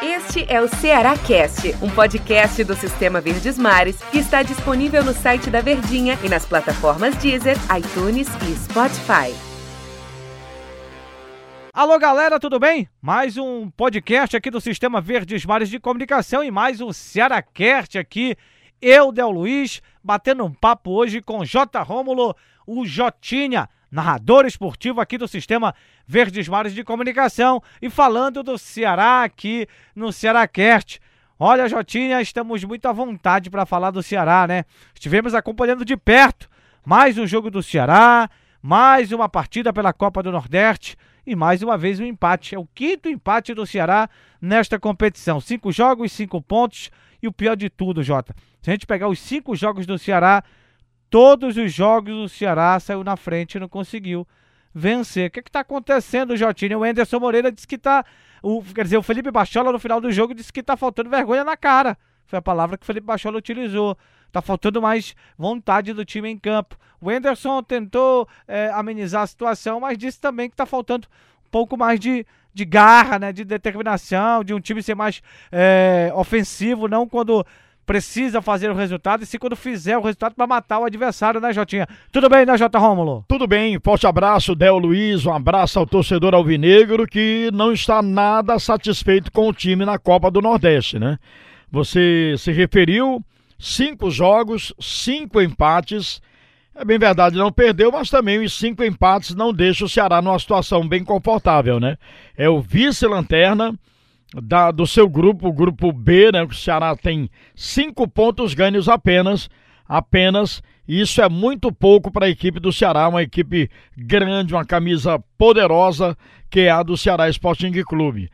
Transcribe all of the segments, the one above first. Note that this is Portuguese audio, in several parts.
Este é o Ceará Cast, um podcast do Sistema Verdes Mares que está disponível no site da Verdinha e nas plataformas Deezer, iTunes e Spotify. Alô galera, tudo bem? Mais um podcast aqui do Sistema Verdes Mares de Comunicação e mais um Cearacast aqui. Eu, Del Luiz, batendo um papo hoje com J. Rômulo, o Jotinha, narrador esportivo aqui do Sistema Verdes Mares de Comunicação e falando do Ceará aqui no Cearacast. Olha, Jotinha, estamos muito à vontade para falar do Ceará, né? Estivemos acompanhando de perto mais um jogo do Ceará, mais uma partida pela Copa do Nordeste e mais uma vez um empate. É o quinto empate do Ceará nesta competição. Cinco jogos, cinco pontos e o pior de tudo, Jota. Se a gente pegar os cinco jogos do Ceará, todos os jogos do Ceará saiu na frente e não conseguiu vencer. O que está acontecendo, Jotinho? O Anderson Moreira disse que está. O, quer dizer, o Felipe Bachola no final do jogo disse que está faltando vergonha na cara. Foi a palavra que o Felipe Bachola utilizou. Tá faltando mais vontade do time em campo. O Anderson tentou é, amenizar a situação, mas disse também que tá faltando um pouco mais de, de garra, né? De determinação, de um time ser mais é, ofensivo, não quando precisa fazer o resultado e se quando fizer o resultado para matar o adversário, né, Jotinha? Tudo bem, né, Jota Rômulo? Tudo bem, forte abraço, Del Luiz, um abraço ao torcedor alvinegro que não está nada satisfeito com o time na Copa do Nordeste, né? Você se referiu, cinco jogos, cinco empates, é bem verdade, não perdeu, mas também os cinco empates não deixam o Ceará numa situação bem confortável, né? É o vice-lanterna, da, do seu grupo, o grupo B, né? O Ceará tem cinco pontos ganhos apenas, apenas. Isso é muito pouco para a equipe do Ceará, uma equipe grande, uma camisa poderosa, que é a do Ceará Sporting Clube.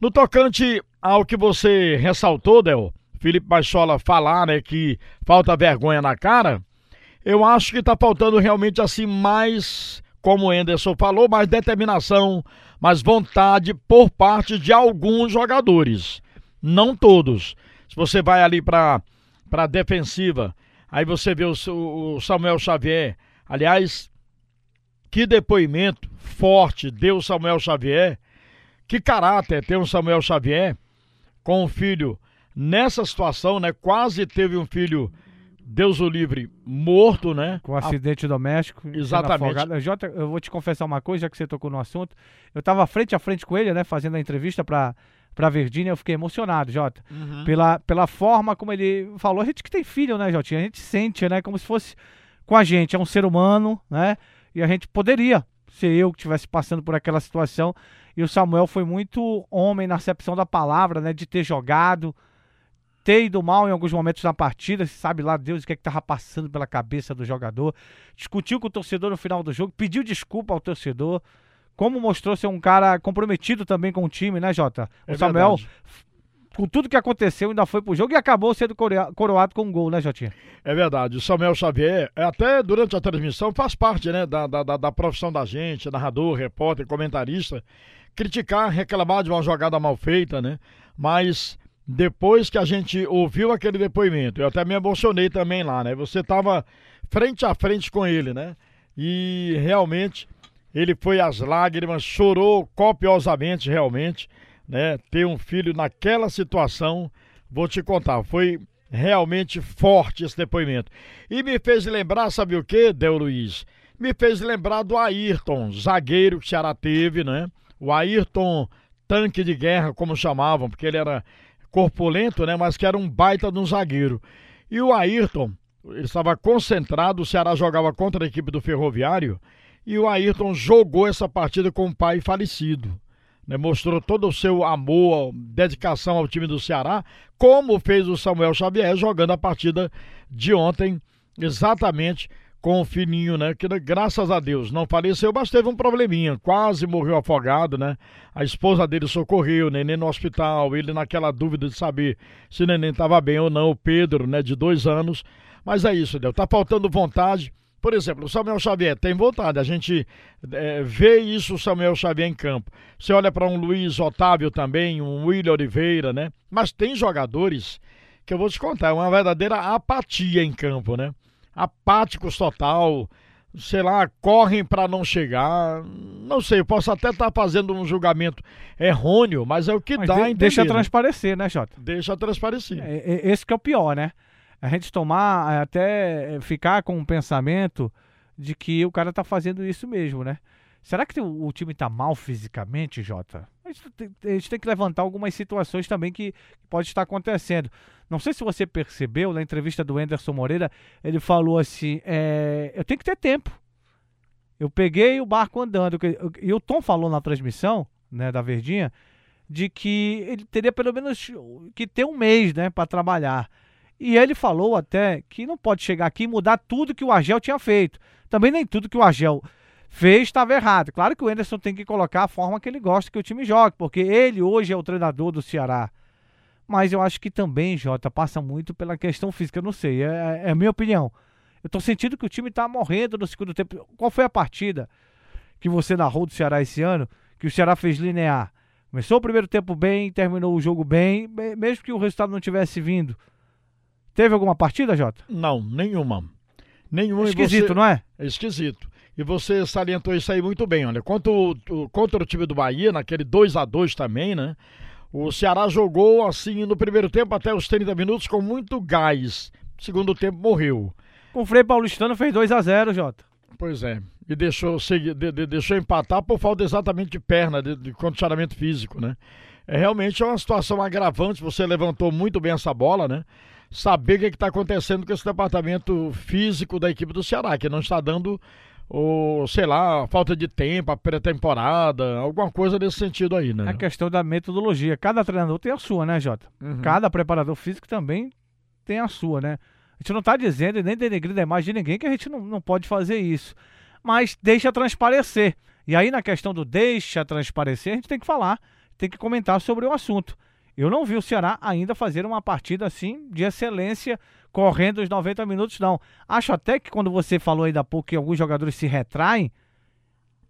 No tocante ao que você ressaltou, Del, Felipe Baixola falar, né, que falta vergonha na cara, eu acho que está faltando realmente assim mais, como o Enderson falou, mais determinação, mas vontade por parte de alguns jogadores, não todos. Se você vai ali para para defensiva, aí você vê o, o Samuel Xavier, aliás, que depoimento forte deu Samuel Xavier, que caráter tem o Samuel Xavier com o filho nessa situação, né? Quase teve um filho Deus o livre, morto, né? Com um acidente a... doméstico. Exatamente. Jota, eu vou te confessar uma coisa, já que você tocou no assunto. Eu estava frente a frente com ele, né? Fazendo a entrevista para para Verdinha, eu fiquei emocionado, Jota. Uhum. Pela, pela forma como ele falou. A gente que tem filho, né, Jotinha? A gente sente, né? Como se fosse com a gente. É um ser humano, né? E a gente poderia ser eu que estivesse passando por aquela situação. E o Samuel foi muito homem na acepção da palavra, né? De ter jogado, ter ido mal em alguns momentos na partida, sabe lá Deus o que é que estava passando pela cabeça do jogador. Discutiu com o torcedor no final do jogo, pediu desculpa ao torcedor. Como mostrou ser um cara comprometido também com o time, né, Jota? O é Samuel, verdade. com tudo que aconteceu, ainda foi pro jogo e acabou sendo coroado com um gol, né, Jotinha? É verdade. O Samuel Xavier, é, até durante a transmissão, faz parte, né, da, da, da profissão da gente, narrador, repórter, comentarista, criticar, reclamar de uma jogada mal feita, né? Mas depois que a gente ouviu aquele depoimento, eu até me emocionei também lá, né? Você estava frente a frente com ele, né? E realmente ele foi às lágrimas, chorou copiosamente, realmente, né? Ter um filho naquela situação, vou te contar, foi realmente forte esse depoimento. E me fez lembrar, sabe o que, Del Luiz? Me fez lembrar do Ayrton, zagueiro que o Ceará teve, né? O Ayrton tanque de guerra, como chamavam, porque ele era corpulento, né? Mas que era um baita de um zagueiro. E o Ayrton, ele estava concentrado, o Ceará jogava contra a equipe do Ferroviário, e o Ayrton jogou essa partida com o pai falecido. Né? Mostrou todo o seu amor, dedicação ao time do Ceará, como fez o Samuel Xavier jogando a partida de ontem, exatamente com o fininho, né? Que graças a Deus não faleceu, mas teve um probleminha, quase morreu afogado, né? A esposa dele socorreu, o neném no hospital, ele naquela dúvida de saber se o neném estava bem ou não, o Pedro, né? De dois anos. Mas é isso, Deus. Tá faltando vontade. Por exemplo, o Samuel Xavier tem vontade, a gente é, vê isso, o Samuel Xavier em campo. Você olha para um Luiz Otávio também, um William Oliveira, né? Mas tem jogadores que eu vou te contar, é uma verdadeira apatia em campo, né? Apáticos total, sei lá, correm para não chegar. Não sei, eu posso até estar tá fazendo um julgamento errôneo, mas é o que mas dá de, a entender. Deixa transparecer, né, Jota? Deixa transparecer. É, é, esse que é o pior, né? A gente tomar, é, até ficar com um pensamento de que o cara tá fazendo isso mesmo, né? Será que o, o time tá mal fisicamente, Jota? A gente, tem, a gente, tem, que levantar algumas situações também que, que pode estar acontecendo. Não sei se você percebeu na entrevista do Anderson Moreira, ele falou assim: é, eu tenho que ter tempo. Eu peguei o barco andando. E o Tom falou na transmissão né, da Verdinha de que ele teria pelo menos que ter um mês né, para trabalhar. E ele falou até que não pode chegar aqui e mudar tudo que o Argel tinha feito. Também nem tudo que o Argel fez estava errado. Claro que o Anderson tem que colocar a forma que ele gosta que o time jogue, porque ele hoje é o treinador do Ceará. Mas eu acho que também, Jota, passa muito pela questão física. Eu não sei, é, é a minha opinião. Eu tô sentindo que o time tá morrendo no segundo tempo. Qual foi a partida que você narrou do Ceará esse ano? Que o Ceará fez linear. Começou o primeiro tempo bem, terminou o jogo bem, mesmo que o resultado não tivesse vindo. Teve alguma partida, Jota? Não, nenhuma. Nenhuma. É esquisito, você... não é? É esquisito. E você salientou isso aí muito bem, olha. Contra o, contra o time do Bahia, naquele 2 a 2 também, né? O Ceará jogou assim no primeiro tempo até os 30 minutos com muito gás. Segundo tempo morreu. Com o Frei Paulistano fez 2 a 0 Jota. Pois é. E deixou, de, de, deixou empatar por falta exatamente de perna, de, de condicionamento físico, né? É realmente é uma situação agravante. Você levantou muito bem essa bola, né? Saber o que é está acontecendo com esse departamento físico da equipe do Ceará, que não está dando ou sei lá, falta de tempo, a pré-temporada, alguma coisa nesse sentido aí, né? É a questão da metodologia. Cada treinador tem a sua, né, Jota? Uhum. Cada preparador físico também tem a sua, né? A gente não está dizendo e nem denegrindo a imagem de ninguém que a gente não, não pode fazer isso. Mas deixa transparecer. E aí, na questão do deixa transparecer, a gente tem que falar, tem que comentar sobre o assunto. Eu não vi o Ceará ainda fazer uma partida assim de excelência correndo os 90 minutos, não. Acho até que quando você falou ainda há pouco que alguns jogadores se retraem,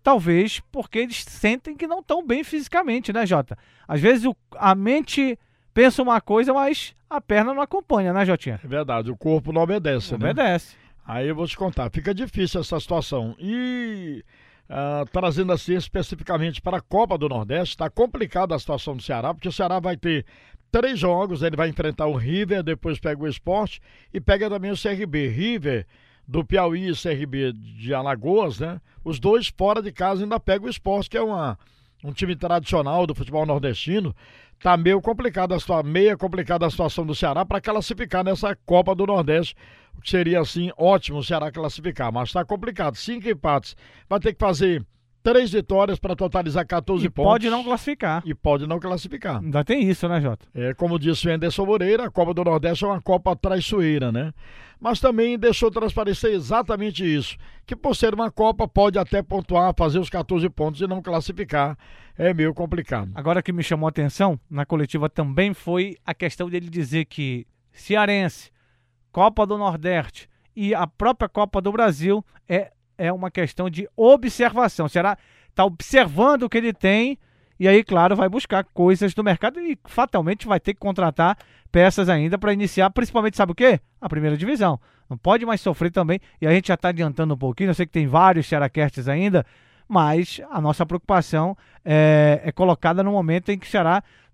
talvez porque eles sentem que não estão bem fisicamente, né, Jota? Às vezes o, a mente pensa uma coisa, mas a perna não acompanha, né, Jotinha? É verdade, o corpo não obedece, não né? Obedece. Aí eu vou te contar, fica difícil essa situação. E uh, trazendo assim especificamente para a Copa do Nordeste, está complicada a situação do Ceará, porque o Ceará vai ter três jogos, ele vai enfrentar o River, depois pega o Esporte e pega também o CRB. River do Piauí e CRB de Alagoas, né? Os dois fora de casa ainda pega o Esporte, que é uma, um time tradicional do futebol nordestino. Tá meio complicada a situação, meia complicada a situação do Ceará para classificar nessa Copa do Nordeste, seria assim ótimo o Ceará classificar, mas está complicado. Cinco empates, vai ter que fazer três vitórias para totalizar 14 e pontos. Pode não classificar. E pode não classificar. Ainda tem isso, né, Jota? É, como disse o Anderson Moreira, a Copa do Nordeste é uma Copa traiçoeira, né? Mas também deixou transparecer exatamente isso: que por ser uma Copa pode até pontuar, fazer os 14 pontos e não classificar. É meio complicado. Agora que me chamou a atenção na coletiva também foi a questão dele dizer que Cearense, Copa do Nordeste e a própria Copa do Brasil é é uma questão de observação. Será está observando o que ele tem e aí, claro, vai buscar coisas do mercado e fatalmente vai ter que contratar peças ainda para iniciar, principalmente, sabe o quê? A primeira divisão. Não pode mais sofrer também. E a gente já está adiantando um pouquinho. Eu sei que tem vários Cearacasts ainda, mas a nossa preocupação é, é colocada no momento em que o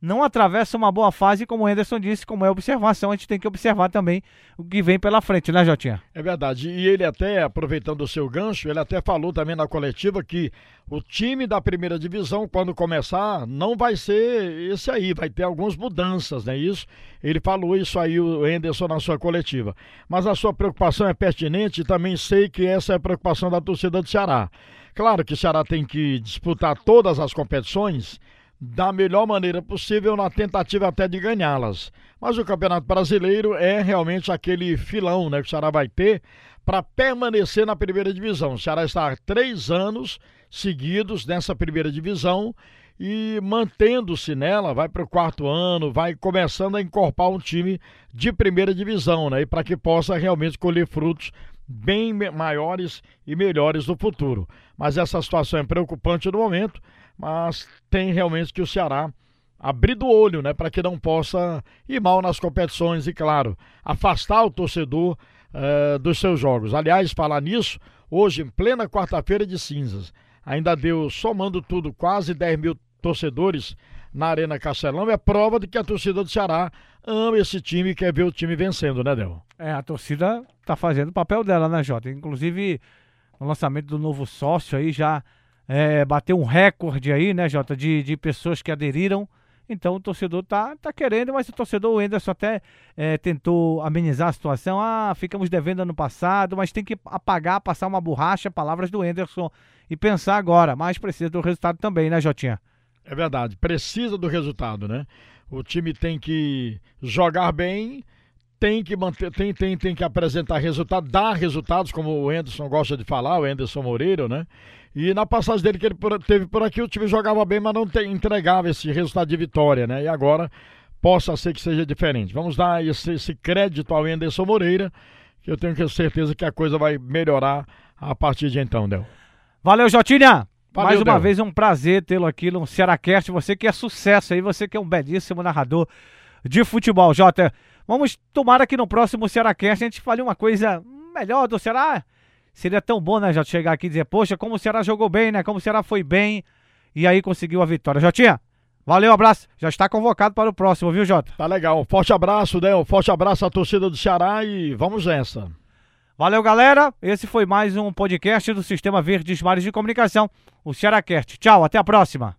não atravessa uma boa fase, como o Anderson disse, como é observação, a gente tem que observar também o que vem pela frente, né, Jotinha? É verdade. E ele até, aproveitando o seu gancho, ele até falou também na coletiva que o time da primeira divisão, quando começar, não vai ser esse aí, vai ter algumas mudanças, não é isso? Ele falou isso aí, o Anderson, na sua coletiva. Mas a sua preocupação é pertinente e também sei que essa é a preocupação da torcida do Ceará. Claro que o Ceará tem que disputar todas as competições da melhor maneira possível na tentativa até de ganhá-las. Mas o Campeonato Brasileiro é realmente aquele filão né, que o Ceará vai ter para permanecer na primeira divisão. O Ceará está há três anos seguidos nessa primeira divisão e mantendo-se nela, vai para o quarto ano, vai começando a incorporar um time de primeira divisão, né? Para que possa realmente colher frutos bem maiores e melhores no futuro. Mas essa situação é preocupante no momento, mas tem realmente que o Ceará abrir do olho, né, para que não possa ir mal nas competições e, claro, afastar o torcedor uh, dos seus jogos. Aliás, falar nisso, hoje, em plena quarta-feira de cinzas, ainda deu, somando tudo, quase 10 mil torcedores na Arena Castelão. É prova de que a torcida do Ceará ama esse time e quer ver o time vencendo, né, Del? É, a torcida tá fazendo o papel dela, né, Jota? Inclusive, no lançamento do novo sócio aí já é, bateu um recorde aí, né, Jota, de, de pessoas que aderiram então o torcedor tá, tá querendo, mas o torcedor, o Enderson até é, tentou amenizar a situação. Ah, ficamos devendo ano passado, mas tem que apagar, passar uma borracha, palavras do Enderson e pensar agora. Mas precisa do resultado também, né, Jotinha? É verdade, precisa do resultado, né? O time tem que jogar bem, tem que manter, tem, tem, tem que apresentar resultado, dar resultados, como o Enderson gosta de falar, o Enderson Moreira, né? E na passagem dele que ele teve por aqui, o time jogava bem, mas não te, entregava esse resultado de vitória, né? E agora possa ser que seja diferente. Vamos dar esse, esse crédito ao Enderson Moreira, que eu tenho certeza que a coisa vai melhorar a partir de então, Del. Valeu, Jotinha! Valeu, Mais uma Del. vez, é um prazer tê-lo aqui no Cearacast. Você que é sucesso aí, você que é um belíssimo narrador de futebol, Jota. Vamos tomar que no próximo Cearacast a gente fale uma coisa melhor do Ceará Seria tão bom, né, já chegar aqui e dizer, poxa, como o Ceará jogou bem, né? Como o Ceará foi bem. E aí conseguiu a vitória. Jotinha, valeu, abraço. Já está convocado para o próximo, viu, Jota? Tá legal. Um forte abraço, né? Um forte abraço à torcida do Ceará e vamos nessa. Valeu, galera. Esse foi mais um podcast do Sistema Verdes Mares de Comunicação, o Cearacast. Tchau, até a próxima.